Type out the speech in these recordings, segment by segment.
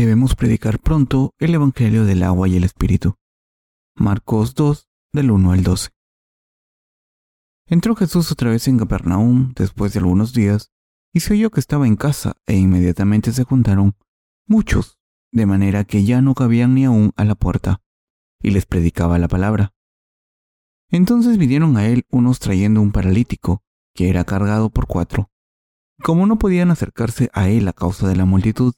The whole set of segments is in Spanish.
debemos predicar pronto el Evangelio del agua y el Espíritu. Marcos 2, del 1 al 12. Entró Jesús otra vez en Capernaum después de algunos días, y se oyó que estaba en casa, e inmediatamente se juntaron muchos, de manera que ya no cabían ni aún a la puerta, y les predicaba la palabra. Entonces vinieron a él unos trayendo un paralítico, que era cargado por cuatro. Como no podían acercarse a él a causa de la multitud,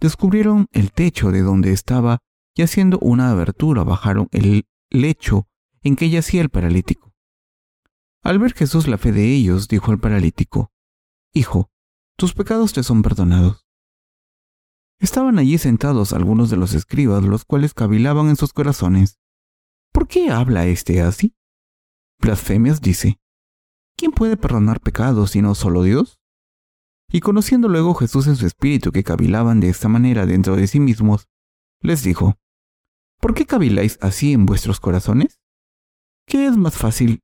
descubrieron el techo de donde estaba y haciendo una abertura bajaron el lecho en que yacía el paralítico. Al ver Jesús la fe de ellos, dijo al paralítico, Hijo, tus pecados te son perdonados. Estaban allí sentados algunos de los escribas, los cuales cavilaban en sus corazones. ¿Por qué habla éste así? Blasfemias dice, ¿quién puede perdonar pecados sino solo Dios? Y conociendo luego Jesús en su espíritu que cavilaban de esta manera dentro de sí mismos, les dijo, ¿por qué caviláis así en vuestros corazones? ¿Qué es más fácil?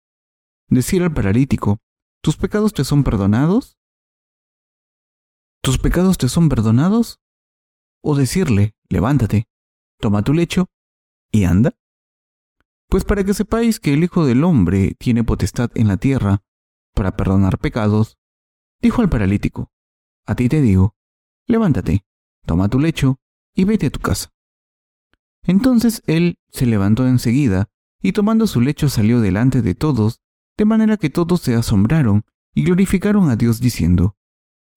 ¿Decir al paralítico, tus pecados te son perdonados? ¿Tus pecados te son perdonados? ¿O decirle, levántate, toma tu lecho y anda? Pues para que sepáis que el Hijo del Hombre tiene potestad en la tierra para perdonar pecados, dijo al paralítico, a ti te digo, levántate, toma tu lecho y vete a tu casa. Entonces él se levantó enseguida y tomando su lecho salió delante de todos, de manera que todos se asombraron y glorificaron a Dios diciendo,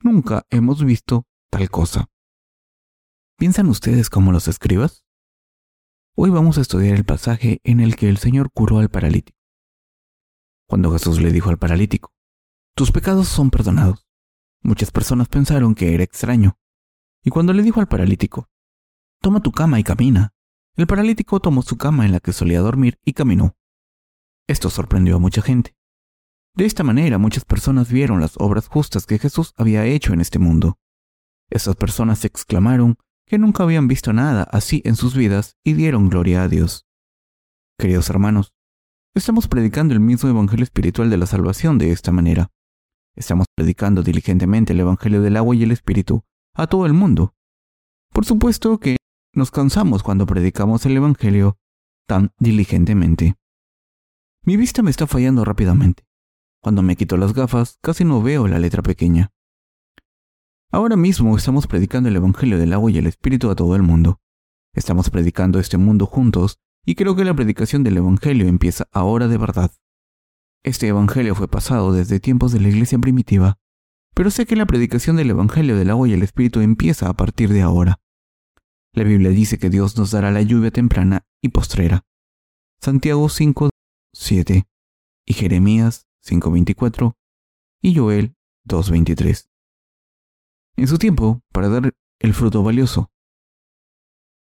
Nunca hemos visto tal cosa. ¿Piensan ustedes como los escribas? Hoy vamos a estudiar el pasaje en el que el Señor curó al paralítico. Cuando Jesús le dijo al paralítico, Tus pecados son perdonados, Muchas personas pensaron que era extraño. Y cuando le dijo al paralítico, Toma tu cama y camina, el paralítico tomó su cama en la que solía dormir y caminó. Esto sorprendió a mucha gente. De esta manera muchas personas vieron las obras justas que Jesús había hecho en este mundo. Esas personas exclamaron que nunca habían visto nada así en sus vidas y dieron gloria a Dios. Queridos hermanos, estamos predicando el mismo Evangelio espiritual de la salvación de esta manera. Estamos predicando diligentemente el Evangelio del agua y el Espíritu a todo el mundo. Por supuesto que nos cansamos cuando predicamos el Evangelio tan diligentemente. Mi vista me está fallando rápidamente. Cuando me quito las gafas, casi no veo la letra pequeña. Ahora mismo estamos predicando el Evangelio del agua y el Espíritu a todo el mundo. Estamos predicando este mundo juntos y creo que la predicación del Evangelio empieza ahora de verdad. Este Evangelio fue pasado desde tiempos de la iglesia primitiva, pero sé que la predicación del Evangelio del agua y el Espíritu empieza a partir de ahora. La Biblia dice que Dios nos dará la lluvia temprana y postrera. Santiago 5, 7 y Jeremías 5.24 y Joel 2.23. En su tiempo, para dar el fruto valioso.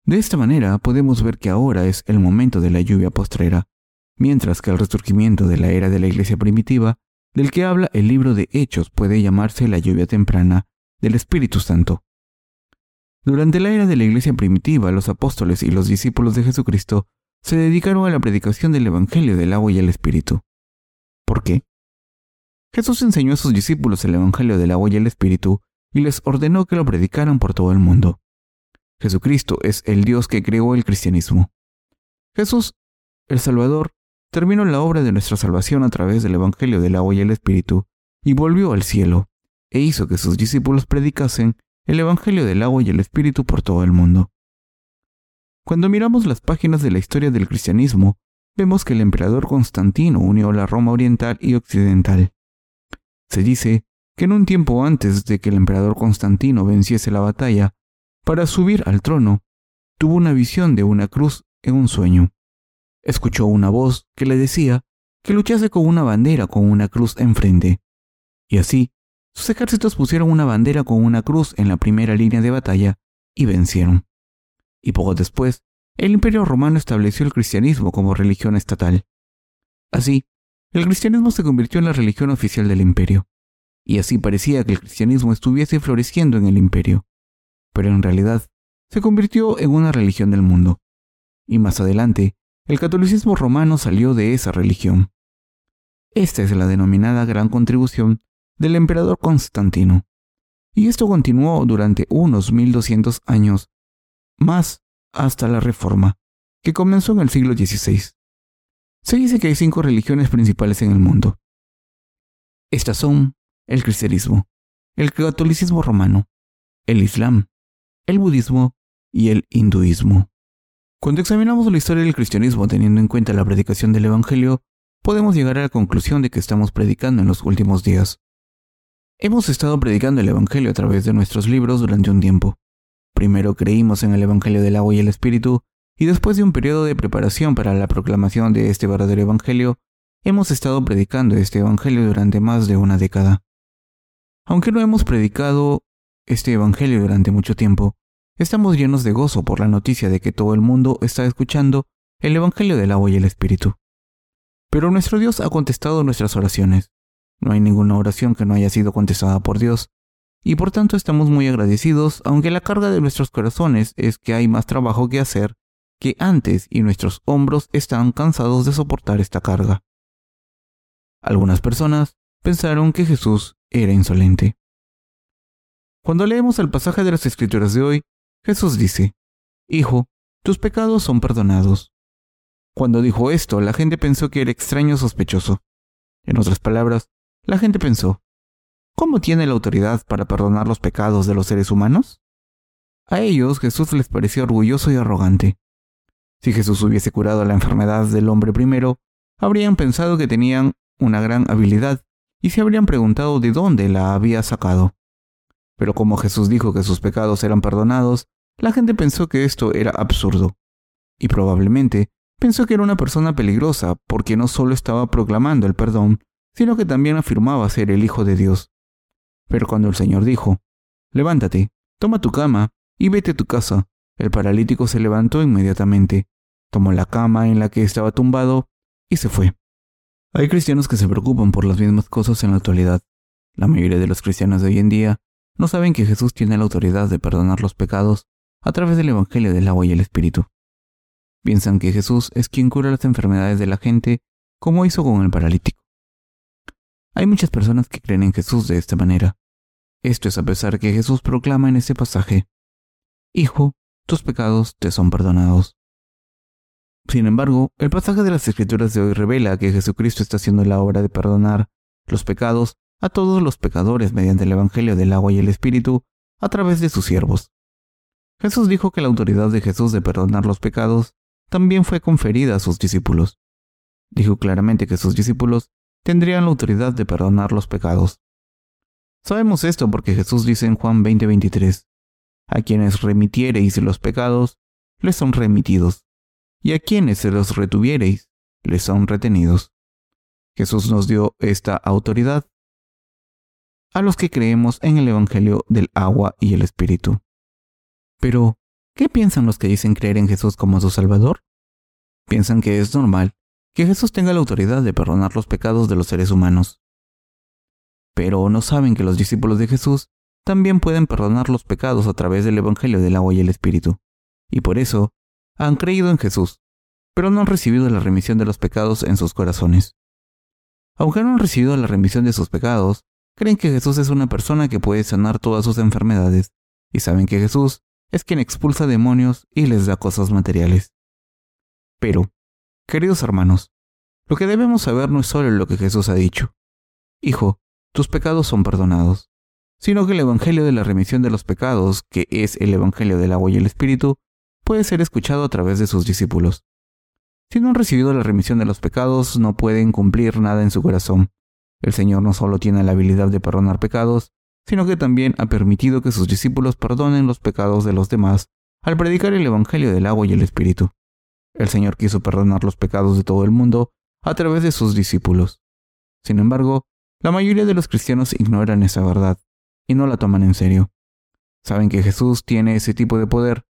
De esta manera podemos ver que ahora es el momento de la lluvia postrera, mientras que el resurgimiento de la era de la iglesia primitiva, del que habla el libro de Hechos, puede llamarse la lluvia temprana del Espíritu Santo. Durante la era de la iglesia primitiva, los apóstoles y los discípulos de Jesucristo se dedicaron a la predicación del Evangelio del agua y el Espíritu. ¿Por qué? Jesús enseñó a sus discípulos el Evangelio del agua y el Espíritu y les ordenó que lo predicaran por todo el mundo. Jesucristo es el Dios que creó el cristianismo. Jesús, el Salvador, terminó la obra de nuestra salvación a través del Evangelio del agua y el Espíritu, y volvió al cielo, e hizo que sus discípulos predicasen el Evangelio del agua y el Espíritu por todo el mundo. Cuando miramos las páginas de la historia del cristianismo, vemos que el emperador Constantino unió la Roma oriental y occidental. Se dice que en un tiempo antes de que el emperador Constantino venciese la batalla, para subir al trono, tuvo una visión de una cruz en un sueño escuchó una voz que le decía que luchase con una bandera con una cruz enfrente. Y así, sus ejércitos pusieron una bandera con una cruz en la primera línea de batalla y vencieron. Y poco después, el imperio romano estableció el cristianismo como religión estatal. Así, el cristianismo se convirtió en la religión oficial del imperio. Y así parecía que el cristianismo estuviese floreciendo en el imperio. Pero en realidad, se convirtió en una religión del mundo. Y más adelante, el catolicismo romano salió de esa religión. Esta es la denominada gran contribución del emperador Constantino. Y esto continuó durante unos 1200 años, más hasta la Reforma, que comenzó en el siglo XVI. Se dice que hay cinco religiones principales en el mundo. Estas son el cristianismo, el catolicismo romano, el islam, el budismo y el hinduismo. Cuando examinamos la historia del cristianismo teniendo en cuenta la predicación del Evangelio, podemos llegar a la conclusión de que estamos predicando en los últimos días. Hemos estado predicando el Evangelio a través de nuestros libros durante un tiempo. Primero creímos en el Evangelio del agua y el Espíritu, y después de un periodo de preparación para la proclamación de este verdadero Evangelio, hemos estado predicando este Evangelio durante más de una década. Aunque no hemos predicado este Evangelio durante mucho tiempo, estamos llenos de gozo por la noticia de que todo el mundo está escuchando el Evangelio del agua y el Espíritu. Pero nuestro Dios ha contestado nuestras oraciones. No hay ninguna oración que no haya sido contestada por Dios, y por tanto estamos muy agradecidos, aunque la carga de nuestros corazones es que hay más trabajo que hacer que antes y nuestros hombros están cansados de soportar esta carga. Algunas personas pensaron que Jesús era insolente. Cuando leemos el pasaje de las Escrituras de hoy, Jesús dice, Hijo, tus pecados son perdonados. Cuando dijo esto, la gente pensó que era extraño sospechoso. En otras palabras, la gente pensó, ¿cómo tiene la autoridad para perdonar los pecados de los seres humanos? A ellos Jesús les pareció orgulloso y arrogante. Si Jesús hubiese curado la enfermedad del hombre primero, habrían pensado que tenían una gran habilidad y se habrían preguntado de dónde la había sacado. Pero como Jesús dijo que sus pecados eran perdonados, la gente pensó que esto era absurdo. Y probablemente Pensó que era una persona peligrosa porque no solo estaba proclamando el perdón, sino que también afirmaba ser el Hijo de Dios. Pero cuando el Señor dijo, Levántate, toma tu cama y vete a tu casa, el paralítico se levantó inmediatamente, tomó la cama en la que estaba tumbado y se fue. Hay cristianos que se preocupan por las mismas cosas en la actualidad. La mayoría de los cristianos de hoy en día no saben que Jesús tiene la autoridad de perdonar los pecados a través del Evangelio del agua y el Espíritu. Piensan que Jesús es quien cura las enfermedades de la gente, como hizo con el paralítico. Hay muchas personas que creen en Jesús de esta manera. Esto es a pesar que Jesús proclama en este pasaje, Hijo, tus pecados te son perdonados. Sin embargo, el pasaje de las Escrituras de hoy revela que Jesucristo está haciendo la obra de perdonar los pecados a todos los pecadores mediante el Evangelio del agua y el Espíritu a través de sus siervos. Jesús dijo que la autoridad de Jesús de perdonar los pecados también fue conferida a sus discípulos. Dijo claramente que sus discípulos tendrían la autoridad de perdonar los pecados. Sabemos esto porque Jesús dice en Juan 20:23, a quienes remitiereis los pecados, les son remitidos, y a quienes se los retuviereis, les son retenidos. Jesús nos dio esta autoridad a los que creemos en el Evangelio del agua y el Espíritu. Pero, ¿Qué piensan los que dicen creer en Jesús como su Salvador? Piensan que es normal que Jesús tenga la autoridad de perdonar los pecados de los seres humanos. Pero no saben que los discípulos de Jesús también pueden perdonar los pecados a través del Evangelio del agua y el Espíritu. Y por eso han creído en Jesús, pero no han recibido la remisión de los pecados en sus corazones. Aunque no han recibido la remisión de sus pecados, creen que Jesús es una persona que puede sanar todas sus enfermedades, y saben que Jesús es quien expulsa demonios y les da cosas materiales. Pero, queridos hermanos, lo que debemos saber no es solo lo que Jesús ha dicho. Hijo, tus pecados son perdonados, sino que el Evangelio de la remisión de los pecados, que es el Evangelio del agua y el Espíritu, puede ser escuchado a través de sus discípulos. Si no han recibido la remisión de los pecados, no pueden cumplir nada en su corazón. El Señor no solo tiene la habilidad de perdonar pecados, sino que también ha permitido que sus discípulos perdonen los pecados de los demás al predicar el Evangelio del agua y el Espíritu. El Señor quiso perdonar los pecados de todo el mundo a través de sus discípulos. Sin embargo, la mayoría de los cristianos ignoran esa verdad y no la toman en serio. Saben que Jesús tiene ese tipo de poder,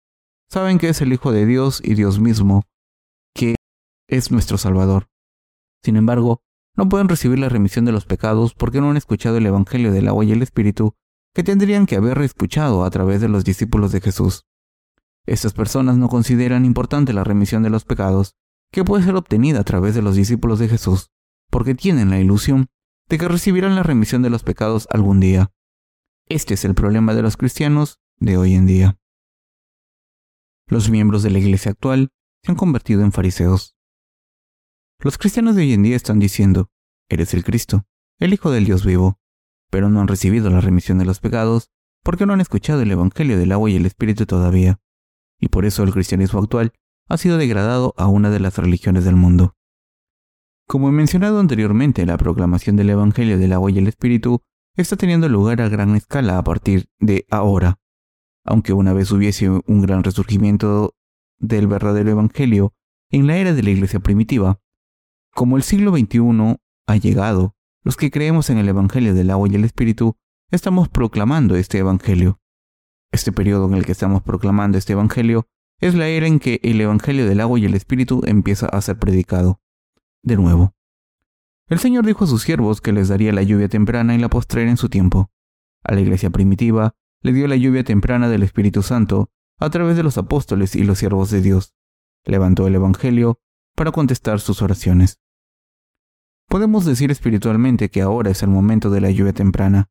saben que es el Hijo de Dios y Dios mismo, que es nuestro Salvador. Sin embargo, no pueden recibir la remisión de los pecados porque no han escuchado el Evangelio del agua y el Espíritu que tendrían que haber escuchado a través de los discípulos de Jesús. Estas personas no consideran importante la remisión de los pecados que puede ser obtenida a través de los discípulos de Jesús, porque tienen la ilusión de que recibirán la remisión de los pecados algún día. Este es el problema de los cristianos de hoy en día. Los miembros de la iglesia actual se han convertido en fariseos. Los cristianos de hoy en día están diciendo, eres el Cristo, el Hijo del Dios vivo, pero no han recibido la remisión de los pecados porque no han escuchado el Evangelio del agua y el Espíritu todavía, y por eso el cristianismo actual ha sido degradado a una de las religiones del mundo. Como he mencionado anteriormente, la proclamación del Evangelio del agua y el Espíritu está teniendo lugar a gran escala a partir de ahora. Aunque una vez hubiese un gran resurgimiento del verdadero Evangelio en la era de la Iglesia primitiva, como el siglo XXI ha llegado, los que creemos en el Evangelio del agua y el Espíritu estamos proclamando este Evangelio. Este periodo en el que estamos proclamando este Evangelio es la era en que el Evangelio del agua y el Espíritu empieza a ser predicado. De nuevo. El Señor dijo a sus siervos que les daría la lluvia temprana y la postrera en su tiempo. A la iglesia primitiva le dio la lluvia temprana del Espíritu Santo a través de los apóstoles y los siervos de Dios. Levantó el Evangelio para contestar sus oraciones. Podemos decir espiritualmente que ahora es el momento de la lluvia temprana.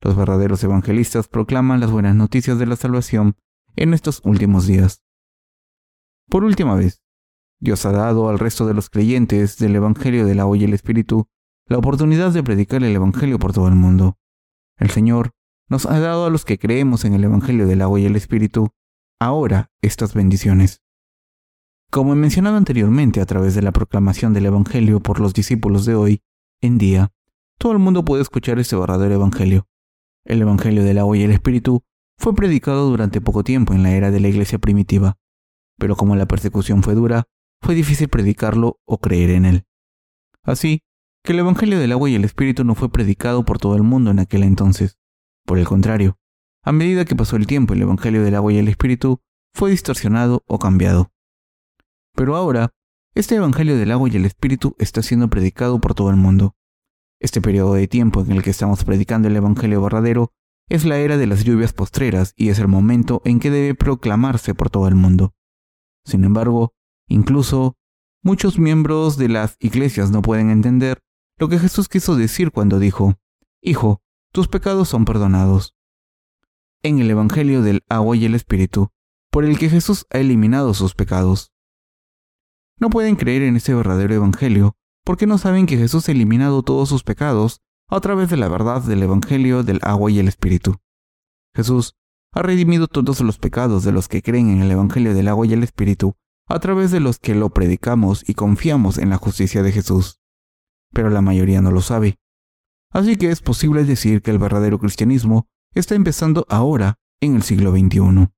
Los verdaderos evangelistas proclaman las buenas noticias de la salvación en estos últimos días. Por última vez, Dios ha dado al resto de los creyentes del Evangelio del agua y el Espíritu la oportunidad de predicar el Evangelio por todo el mundo. El Señor nos ha dado a los que creemos en el Evangelio del agua y el Espíritu ahora estas bendiciones. Como he mencionado anteriormente a través de la proclamación del Evangelio por los discípulos de hoy en día, todo el mundo puede escuchar este verdadero Evangelio. El Evangelio del agua y el Espíritu fue predicado durante poco tiempo en la era de la iglesia primitiva, pero como la persecución fue dura, fue difícil predicarlo o creer en él. Así que el Evangelio del agua y el Espíritu no fue predicado por todo el mundo en aquel entonces. Por el contrario, a medida que pasó el tiempo, el Evangelio del agua y el Espíritu fue distorsionado o cambiado. Pero ahora, este Evangelio del agua y el Espíritu está siendo predicado por todo el mundo. Este periodo de tiempo en el que estamos predicando el Evangelio verdadero es la era de las lluvias postreras y es el momento en que debe proclamarse por todo el mundo. Sin embargo, incluso muchos miembros de las iglesias no pueden entender lo que Jesús quiso decir cuando dijo, Hijo, tus pecados son perdonados. En el Evangelio del agua y el Espíritu, por el que Jesús ha eliminado sus pecados. No pueden creer en este verdadero Evangelio porque no saben que Jesús ha eliminado todos sus pecados a través de la verdad del Evangelio del agua y el Espíritu. Jesús ha redimido todos los pecados de los que creen en el Evangelio del agua y el Espíritu a través de los que lo predicamos y confiamos en la justicia de Jesús. Pero la mayoría no lo sabe. Así que es posible decir que el verdadero cristianismo está empezando ahora en el siglo XXI.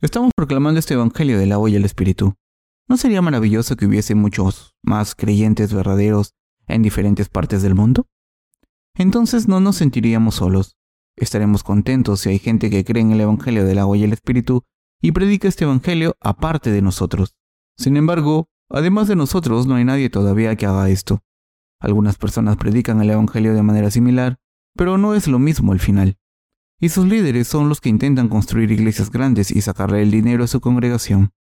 Estamos proclamando este Evangelio del agua y el Espíritu, ¿No sería maravilloso que hubiese muchos más creyentes verdaderos en diferentes partes del mundo? Entonces no nos sentiríamos solos. Estaremos contentos si hay gente que cree en el Evangelio del agua y el Espíritu y predica este Evangelio aparte de nosotros. Sin embargo, además de nosotros, no hay nadie todavía que haga esto. Algunas personas predican el Evangelio de manera similar, pero no es lo mismo al final. Y sus líderes son los que intentan construir iglesias grandes y sacarle el dinero a su congregación.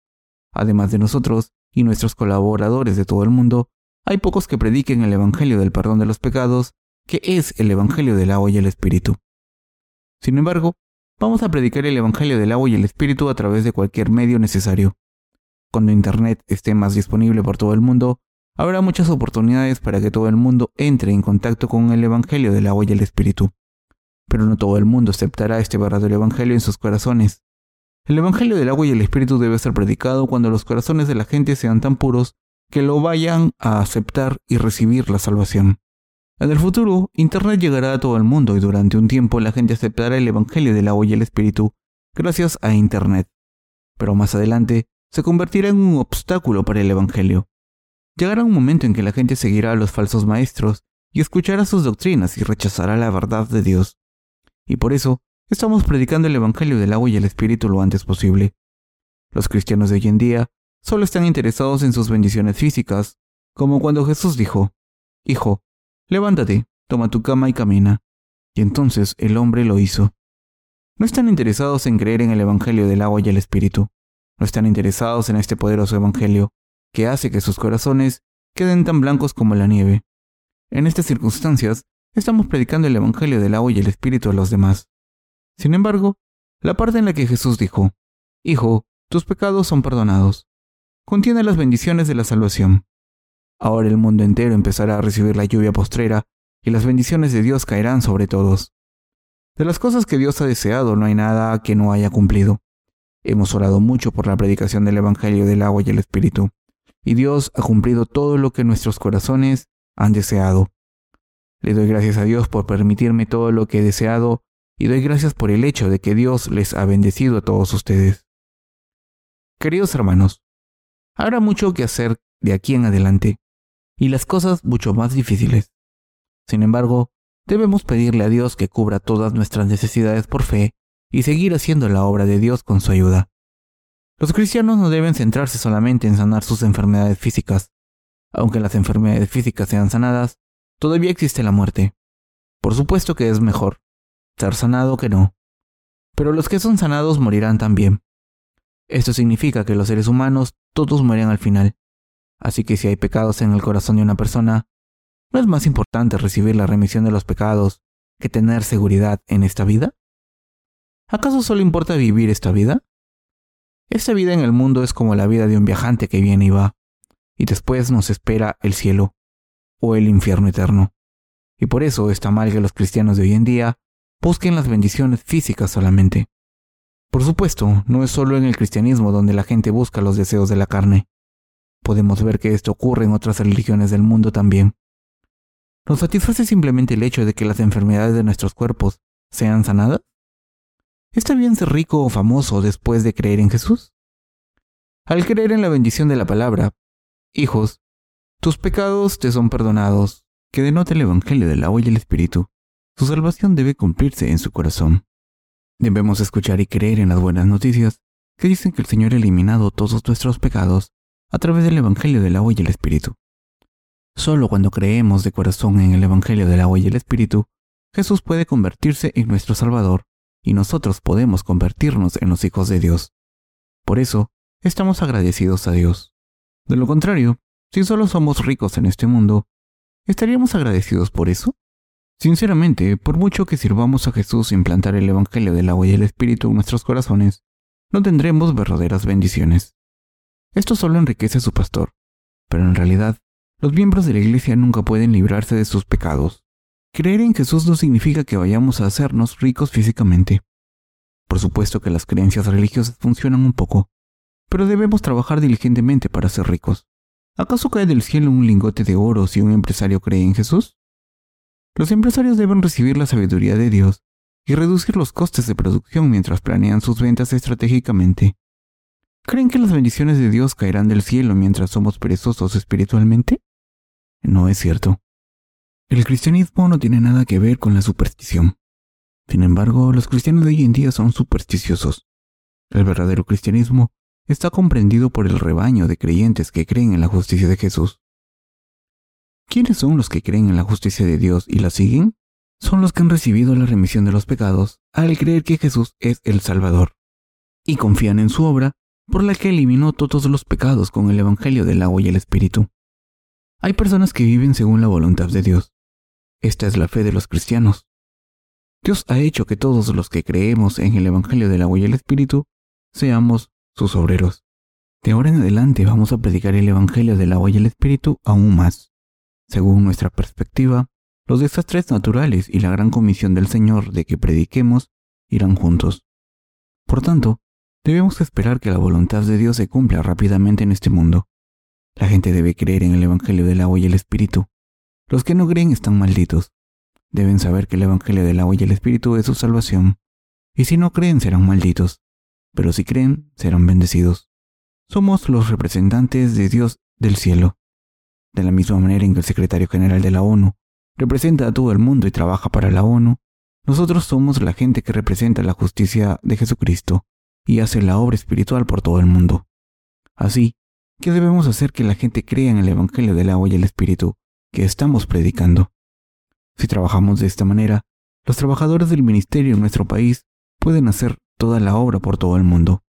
Además de nosotros y nuestros colaboradores de todo el mundo, hay pocos que prediquen el Evangelio del perdón de los pecados, que es el Evangelio del agua y el Espíritu. Sin embargo, vamos a predicar el Evangelio del agua y el Espíritu a través de cualquier medio necesario. Cuando Internet esté más disponible por todo el mundo, habrá muchas oportunidades para que todo el mundo entre en contacto con el Evangelio del agua y el Espíritu. Pero no todo el mundo aceptará este verdadero Evangelio en sus corazones. El Evangelio del agua y el Espíritu debe ser predicado cuando los corazones de la gente sean tan puros que lo vayan a aceptar y recibir la salvación. En el futuro, Internet llegará a todo el mundo y durante un tiempo la gente aceptará el Evangelio del agua y el Espíritu gracias a Internet. Pero más adelante, se convertirá en un obstáculo para el Evangelio. Llegará un momento en que la gente seguirá a los falsos maestros y escuchará sus doctrinas y rechazará la verdad de Dios. Y por eso, Estamos predicando el Evangelio del agua y el Espíritu lo antes posible. Los cristianos de hoy en día solo están interesados en sus bendiciones físicas, como cuando Jesús dijo, Hijo, levántate, toma tu cama y camina. Y entonces el hombre lo hizo. No están interesados en creer en el Evangelio del agua y el Espíritu. No están interesados en este poderoso Evangelio, que hace que sus corazones queden tan blancos como la nieve. En estas circunstancias, estamos predicando el Evangelio del agua y el Espíritu a los demás. Sin embargo, la parte en la que Jesús dijo, Hijo, tus pecados son perdonados. Contiene las bendiciones de la salvación. Ahora el mundo entero empezará a recibir la lluvia postrera y las bendiciones de Dios caerán sobre todos. De las cosas que Dios ha deseado no hay nada que no haya cumplido. Hemos orado mucho por la predicación del Evangelio del agua y el Espíritu, y Dios ha cumplido todo lo que nuestros corazones han deseado. Le doy gracias a Dios por permitirme todo lo que he deseado y doy gracias por el hecho de que Dios les ha bendecido a todos ustedes. Queridos hermanos, habrá mucho que hacer de aquí en adelante y las cosas mucho más difíciles. Sin embargo, debemos pedirle a Dios que cubra todas nuestras necesidades por fe y seguir haciendo la obra de Dios con su ayuda. Los cristianos no deben centrarse solamente en sanar sus enfermedades físicas. Aunque las enfermedades físicas sean sanadas, todavía existe la muerte. Por supuesto que es mejor ser sanado que no. Pero los que son sanados morirán también. Esto significa que los seres humanos todos mueren al final. Así que si hay pecados en el corazón de una persona, ¿no es más importante recibir la remisión de los pecados que tener seguridad en esta vida? ¿Acaso solo importa vivir esta vida? Esta vida en el mundo es como la vida de un viajante que viene y va, y después nos espera el cielo o el infierno eterno. Y por eso está mal que los cristianos de hoy en día busquen las bendiciones físicas solamente. Por supuesto, no es solo en el cristianismo donde la gente busca los deseos de la carne. Podemos ver que esto ocurre en otras religiones del mundo también. ¿Nos satisface simplemente el hecho de que las enfermedades de nuestros cuerpos sean sanadas? ¿Está bien ser rico o famoso después de creer en Jesús? Al creer en la bendición de la palabra, hijos, tus pecados te son perdonados, que denota el Evangelio del agua y el Espíritu. Su salvación debe cumplirse en su corazón. Debemos escuchar y creer en las buenas noticias que dicen que el Señor ha eliminado todos nuestros pecados a través del Evangelio del agua y el Espíritu. Solo cuando creemos de corazón en el Evangelio del agua y el Espíritu, Jesús puede convertirse en nuestro Salvador y nosotros podemos convertirnos en los hijos de Dios. Por eso, estamos agradecidos a Dios. De lo contrario, si solo somos ricos en este mundo, ¿estaríamos agradecidos por eso? Sinceramente, por mucho que sirvamos a Jesús implantar el Evangelio del agua y el Espíritu en nuestros corazones, no tendremos verdaderas bendiciones. Esto solo enriquece a su pastor, pero en realidad, los miembros de la Iglesia nunca pueden librarse de sus pecados. Creer en Jesús no significa que vayamos a hacernos ricos físicamente. Por supuesto que las creencias religiosas funcionan un poco, pero debemos trabajar diligentemente para ser ricos. ¿Acaso cae del cielo un lingote de oro si un empresario cree en Jesús? Los empresarios deben recibir la sabiduría de Dios y reducir los costes de producción mientras planean sus ventas estratégicamente. ¿Creen que las bendiciones de Dios caerán del cielo mientras somos perezosos espiritualmente? No es cierto. El cristianismo no tiene nada que ver con la superstición. Sin embargo, los cristianos de hoy en día son supersticiosos. El verdadero cristianismo está comprendido por el rebaño de creyentes que creen en la justicia de Jesús. ¿Quiénes son los que creen en la justicia de Dios y la siguen? Son los que han recibido la remisión de los pecados al creer que Jesús es el Salvador, y confían en su obra por la que eliminó todos los pecados con el Evangelio del agua y el Espíritu. Hay personas que viven según la voluntad de Dios, esta es la fe de los cristianos. Dios ha hecho que todos los que creemos en el Evangelio del agua y el Espíritu seamos sus obreros. De ahora en adelante vamos a predicar el Evangelio del agua y el Espíritu aún más. Según nuestra perspectiva, los desastres naturales y la gran comisión del Señor de que prediquemos irán juntos. Por tanto, debemos esperar que la voluntad de Dios se cumpla rápidamente en este mundo. La gente debe creer en el Evangelio del agua y el Espíritu, los que no creen están malditos. Deben saber que el Evangelio del agua y el Espíritu es su salvación. Y si no creen serán malditos. Pero si creen serán bendecidos. Somos los representantes de Dios del cielo. De la misma manera en que el secretario general de la ONU representa a todo el mundo y trabaja para la ONU, nosotros somos la gente que representa la justicia de Jesucristo y hace la obra espiritual por todo el mundo. Así que debemos hacer que la gente crea en el Evangelio del agua y el Espíritu que estamos predicando. Si trabajamos de esta manera, los trabajadores del ministerio en nuestro país pueden hacer toda la obra por todo el mundo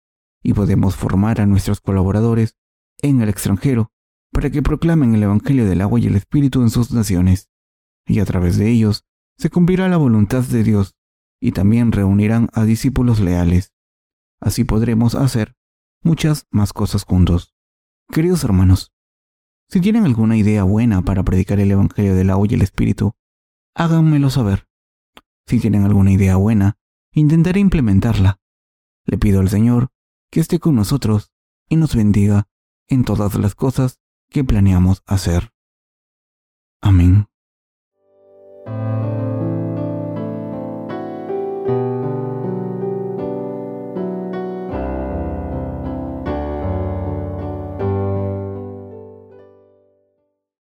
y podemos formar a nuestros colaboradores en el extranjero para que proclamen el Evangelio del agua y el Espíritu en sus naciones, y a través de ellos se cumplirá la voluntad de Dios y también reunirán a discípulos leales. Así podremos hacer muchas más cosas juntos. Queridos hermanos, si tienen alguna idea buena para predicar el Evangelio del agua y el Espíritu, háganmelo saber. Si tienen alguna idea buena, intentaré implementarla. Le pido al Señor que esté con nosotros y nos bendiga en todas las cosas que planeamos hacer. Amén.